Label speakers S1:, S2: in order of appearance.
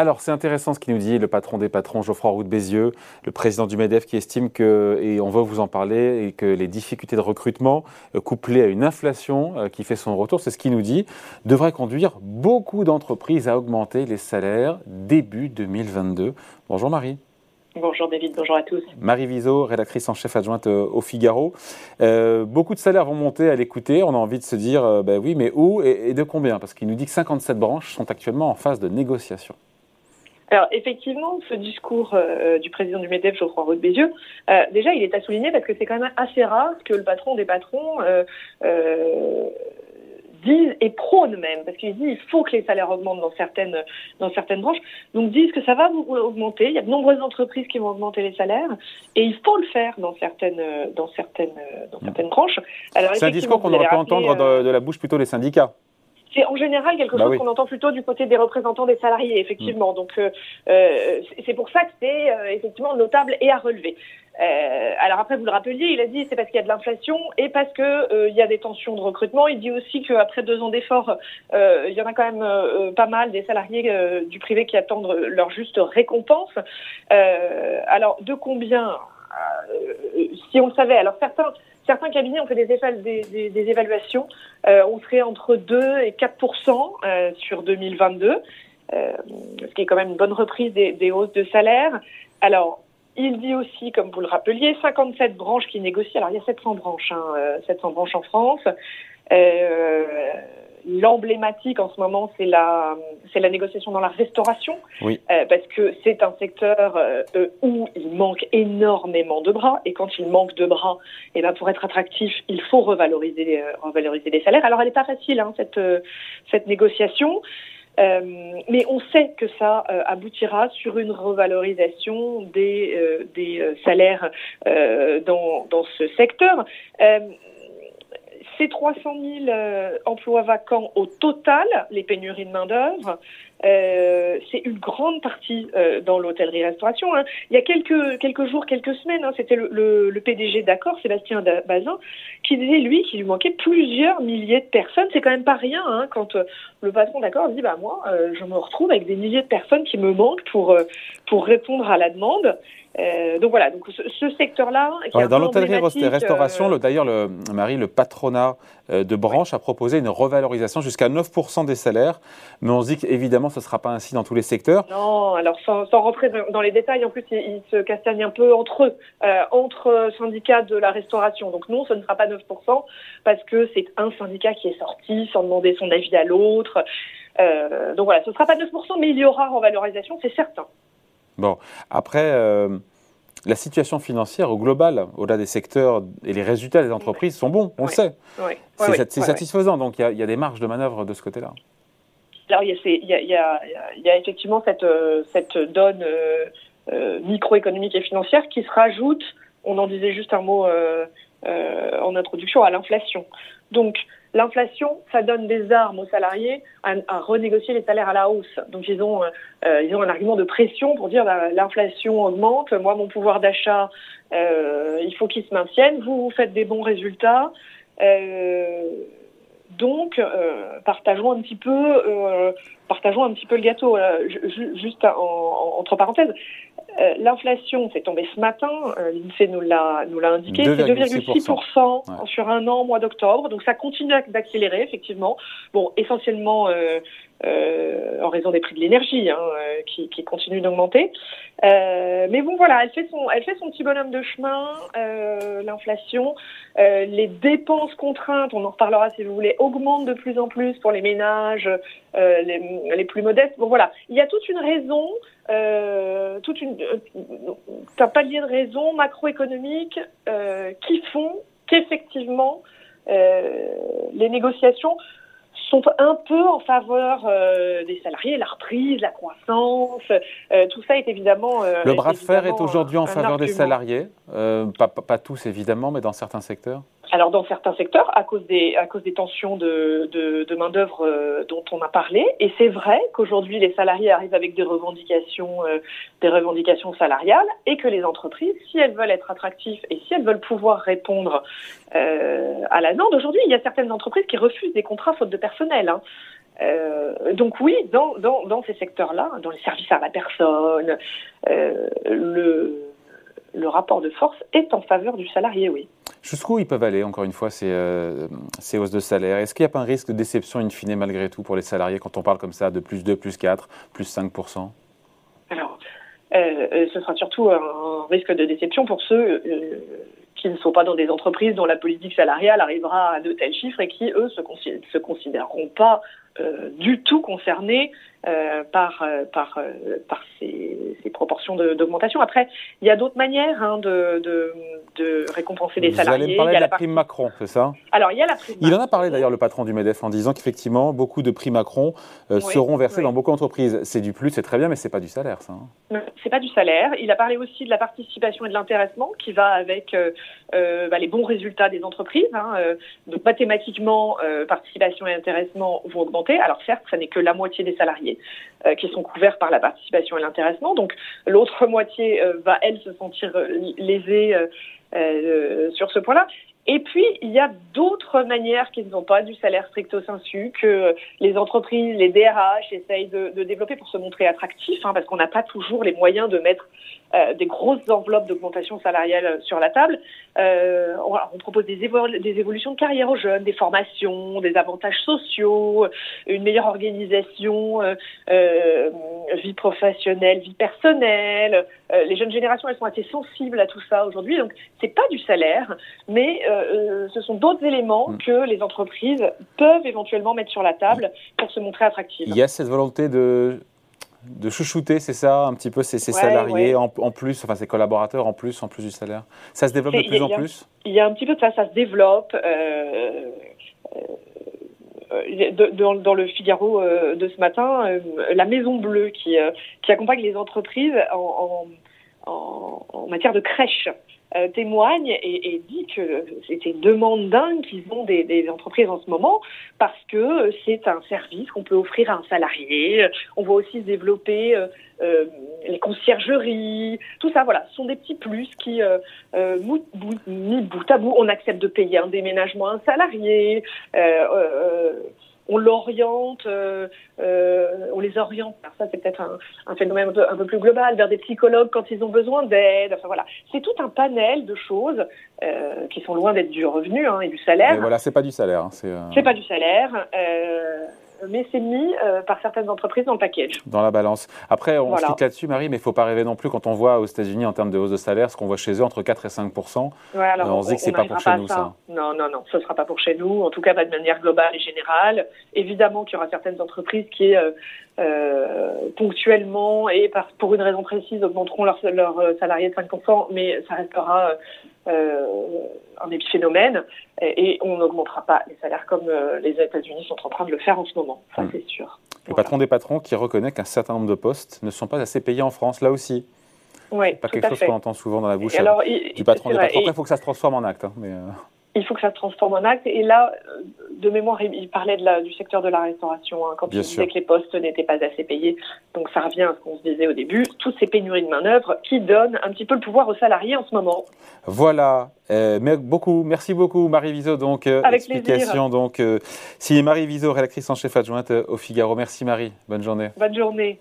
S1: Alors, c'est intéressant ce qu'il nous dit le patron des patrons, Geoffroy Roux de Bézieux, le président du MEDEF, qui estime que, et on va vous en parler, et que les difficultés de recrutement, euh, couplées à une inflation euh, qui fait son retour, c'est ce qu'il nous dit, devraient conduire beaucoup d'entreprises à augmenter les salaires début 2022. Bonjour Marie.
S2: Bonjour David, bonjour à tous.
S1: Marie Viseau, rédactrice en chef adjointe euh, au Figaro. Euh, beaucoup de salaires vont monter à l'écouter. On a envie de se dire, euh, ben oui, mais où et, de combien? Parce qu'il nous dit que 57 branches sont actuellement en phase de négociation.
S2: Alors effectivement, ce discours du président du MEDEF, Geoffroy Roux de Bézieux, déjà il est à souligner parce que c'est quand même assez rare que le patron des patrons disent et prônent même, parce qu'ils disent il faut que les salaires augmentent dans certaines, dans certaines branches, donc disent que ça va augmenter? Il y a de nombreuses entreprises qui vont augmenter les salaires et il faut le faire dans certaines, dans certaines, dans certaines branches.
S1: C'est un discours qu'on aurait pu entendre euh, de, la bouche plutôt des syndicats.
S2: C'est en général quelque bah chose qu'on entend plutôt du côté des représentants des salariés, effectivement. Donc euh, euh, c'est pour ça que c'est effectivement notable et à relever. Euh, alors après, vous le rappeliez, il a dit c'est parce qu'il y a de l'inflation et parce que euh, il y a des tensions de recrutement. Il dit aussi qu'après deux ans d'efforts, euh, il y en a quand même pas mal des salariés du privé qui attendent leur juste récompense. alors de combien Si on le savait, alors certains certains cabinets ont fait des, évaluations. on serait entre 2 et 4% sur 2022, ce qui est quand même une bonne reprise des, hausses de salaire. Alors, il dit aussi, comme vous le rappeliez, 57 branches qui négocient. Alors il y a 700 branches, hein, 700 euh, branches en France. Euh, L'emblématique en ce moment, c'est la, c'est la négociation dans la restauration,
S1: oui.
S2: euh, parce que c'est un secteur euh, où il manque énormément de bras, et quand il manque de bras, et eh ben pour être attractif, il faut revaloriser, euh, revaloriser les salaires. Alors elle n'est pas facile hein, cette cette négociation. Euh, mais on sait que ça euh, aboutira sur une revalorisation des, euh, des salaires dans, dans ce secteur. Ces 300 000 emplois vacants au total, les pénuries de main-d'œuvre, euh, c'est une grande partie euh, dans l'hôtellerie-restauration. Hein. Il y a quelques, quelques jours, quelques semaines, hein, c'était le, PDG d'accord, Sébastien Bazin, qui disait, lui, qu'il lui manquait plusieurs milliers de personnes. C'est quand même pas rien hein, quand euh, le patron d'accord dit, bah moi, euh, je me retrouve avec des milliers de personnes qui me manquent pour, pour répondre à la demande. Euh, donc voilà, donc ce, secteur-là.
S1: dans l'hôtellerie-restauration, d'ailleurs, le, Marie, le patronat de branche a proposé une revalorisation jusqu'à 9% des salaires, mais on se dit qu'évidemment, ce ne sera pas ainsi dans tous les secteurs.
S2: Non, alors sans, rentrer dans les détails, en plus, ils, se castagnent un peu entre eux, euh, entre syndicats de la restauration. Donc non, ce ne sera pas 9%, parce que c'est un syndicat qui est sorti sans demander son avis à l'autre. Euh, donc voilà, ce ne sera pas 9%, mais il y aura revalorisation, c'est certain.
S1: Bon, après, euh, la situation financière au global, au-delà des secteurs et les résultats des entreprises sont bons, on le sait. c'est satisfaisant, donc il y, a des marges de manœuvre de ce côté-là.
S2: Alors, il y a, effectivement cette, euh, cette donne euh, microéconomique et financière qui se rajoute, on en disait juste un mot en introduction, à l'inflation. Donc, l'inflation, ça donne des armes aux salariés à, renégocier les salaires à la hausse. Donc, ils ont, ils ont un argument de pression pour dire bah, l'inflation augmente, moi, mon pouvoir d'achat, il faut qu'il se maintienne, vous, vous faites des bons résultats. Donc, euh, partageons un petit peu, euh, partageons un petit peu le gâteau. Euh, juste entre parenthèses, euh, l'inflation s'est tombée ce matin. L'Insee nous l'a nous l'a indiqué, c'est 2,6% sur un an, mois d'octobre. Donc, ça continue d'accélérer effectivement. Bon, essentiellement euh, en raison des prix de l'énergie hein, euh, qui, qui continuent d'augmenter. Euh, mais bon, voilà, elle fait son, elle fait son petit bonhomme de chemin. Euh, L'inflation, euh, les dépenses contraintes, on en reparlera si vous voulez, augmentent de plus en plus pour les ménages les, les, plus modestes. Bon, voilà, il y a toute une raison, toute une, un palier de raisons macroéconomiques qui font qu'effectivement les négociations sont un peu en faveur euh, des salariés, la reprise, la croissance, euh, tout ça est évidemment.
S1: Euh, le bras de fer est aujourd'hui en faveur des salariés, pas, pas, tous évidemment, mais dans certains secteurs?
S2: Alors dans certains secteurs, à cause des, à cause des tensions de, de, de main-d'œuvre euh, dont on a parlé, et c'est vrai qu'aujourd'hui les salariés arrivent avec des revendications, euh, des revendications salariales, et que les entreprises, si elles veulent être attractives et si elles veulent pouvoir répondre euh, à la demande, aujourd'hui il y a certaines entreprises qui refusent des contrats faute de personnel. Hein. donc oui, dans, dans, dans ces secteurs-là, dans les services à la personne, le, le rapport de force est en faveur du salarié, oui.
S1: Jusqu'où ils peuvent aller, encore une fois, ces, ces hausses de salaire? Est-ce qu'il n'y a pas un risque de déception in fine malgré tout pour les salariés quand on parle comme ça de plus 2, plus 4, plus 5
S2: Alors, ce sera surtout un risque de déception pour ceux qui ne sont pas dans des entreprises dont la politique salariale arrivera à de tels chiffres et qui, eux, se, se considéreront pas euh, du tout concernés euh, par, euh, par, par ces, d'augmentation. Après, il y a d'autres manières hein, de, de, récompenser les salariés.
S1: Vous allez me parler de la, prime Macron, c'est ça?
S2: Alors, il y a la prime
S1: Il en a parlé d'ailleurs, le patron du MEDEF, en disant qu'effectivement, beaucoup de primes Macron seront versées dans beaucoup d'entreprises. C'est du plus, c'est très bien, mais c'est pas du salaire, ça.
S2: Hein. C'est pas du salaire. Il a parlé aussi de la participation et de l'intéressement qui va avec euh, bah, les bons résultats des entreprises. Hein, donc mathématiquement, participation et intéressement vont augmenter alors certes, ce n'est que la moitié des salariés euh, qui sont couverts par la participation et l'intéressement. Donc l'autre moitié euh, va, elle, se sentir euh, sur ce point-là. Et puis, il y a d'autres manières qui ne sont pas du salaire stricto sensu que les entreprises, les DRH essayent de, de développer pour se montrer attractifs, hein, parce qu'on n'a pas toujours les moyens de mettre euh, des grosses enveloppes d'augmentation salariale sur la table. Euh, on, on, propose des, des, évolutions de carrière aux jeunes, des formations, des avantages sociaux, une meilleure organisation, euh, euh vie professionnelle, vie personnelle. Euh, les jeunes générations, elles sont assez sensibles à tout ça aujourd'hui, donc c'est pas du salaire, mais euh, ce sont d'autres éléments mm. que les entreprises peuvent éventuellement mettre sur la table pour se montrer attractives.
S1: Il y a cette volonté de de chouchouter, c'est ça, un petit peu ces, salariés En, plus, enfin ces collaborateurs en plus, en plus du salaire. Ça se développe de plus en plus?
S2: Il y a un petit peu de ça, ça se développe. Euh, euh, dans, le Figaro de ce matin, la Maison Bleue qui, qui accompagne les entreprises en, en matière de crèche. Euh, témoigne et, et, dit que c'était une demande dingue qu'ils ont des, des, entreprises en ce moment parce que c'est un service qu'on peut offrir à un salarié. On va aussi se développer euh, euh les conciergeries, tout ça. Voilà, ce sont des petits plus qui, euh, euh mis bout à bout, on accepte de payer un déménagement à un salarié on l'oriente, euh, euh, on les oriente. Alors ça, c'est peut-être un, phénomène un peu, plus global vers des psychologues quand ils ont besoin d'aide. Enfin voilà, c'est tout un panel de choses euh, qui sont loin d'être du revenu hein, et du salaire. Mais
S1: voilà, c'est pas du salaire. Hein,
S2: c'est pas du salaire mais c'est mis euh, par certaines entreprises dans le package.
S1: Dans la balance. Après, on se quitte là-dessus, Marie, mais il ne faut pas rêver non plus quand on voit aux États-Unis en termes de hausse de salaire, ce qu'on voit chez eux entre 4 et 5
S2: ouais, alors, On se dit que ce n'est pas pour chez nous, ça. Non, non, non, ce ne sera pas pour chez nous, en tout cas pas de manière globale et générale. Évidemment qu'il y aura certaines entreprises qui, euh ponctuellement et par, pour une raison précise, augmenteront leurs leur salariés de 5% mais ça restera euh, un épiphénomène et, on n'augmentera pas les salaires comme euh, les États-Unis sont en train de le faire en ce moment. Ça, hmm. c'est sûr.
S1: Le patron des patrons qui reconnaît qu'un certain nombre de postes ne sont pas assez payés en France, là aussi.
S2: Oui,
S1: pas quelque chose qu'on entend souvent dans la bouche alors, du patron des patrons. Après, il faut que ça se transforme en acte. Hein, mais euh,
S2: il faut que ça se transforme en acte. Et là, de mémoire, il parlait de la, du secteur de la restauration, hein, quand il disait que les postes n'étaient pas assez payés. Donc ça revient à ce qu'on se disait au début, toutes ces pénuries de main-d'œuvre qui donnent un petit peu le pouvoir aux salariés en ce moment.
S1: Voilà. Euh, beaucoup, merci beaucoup Marie Viso. Donc,
S2: euh, Avec explication.
S1: Donc, euh, si Marie Viso, rédactrice en chef adjointe au Figaro. Merci Marie. Bonne journée.
S2: Bonne journée.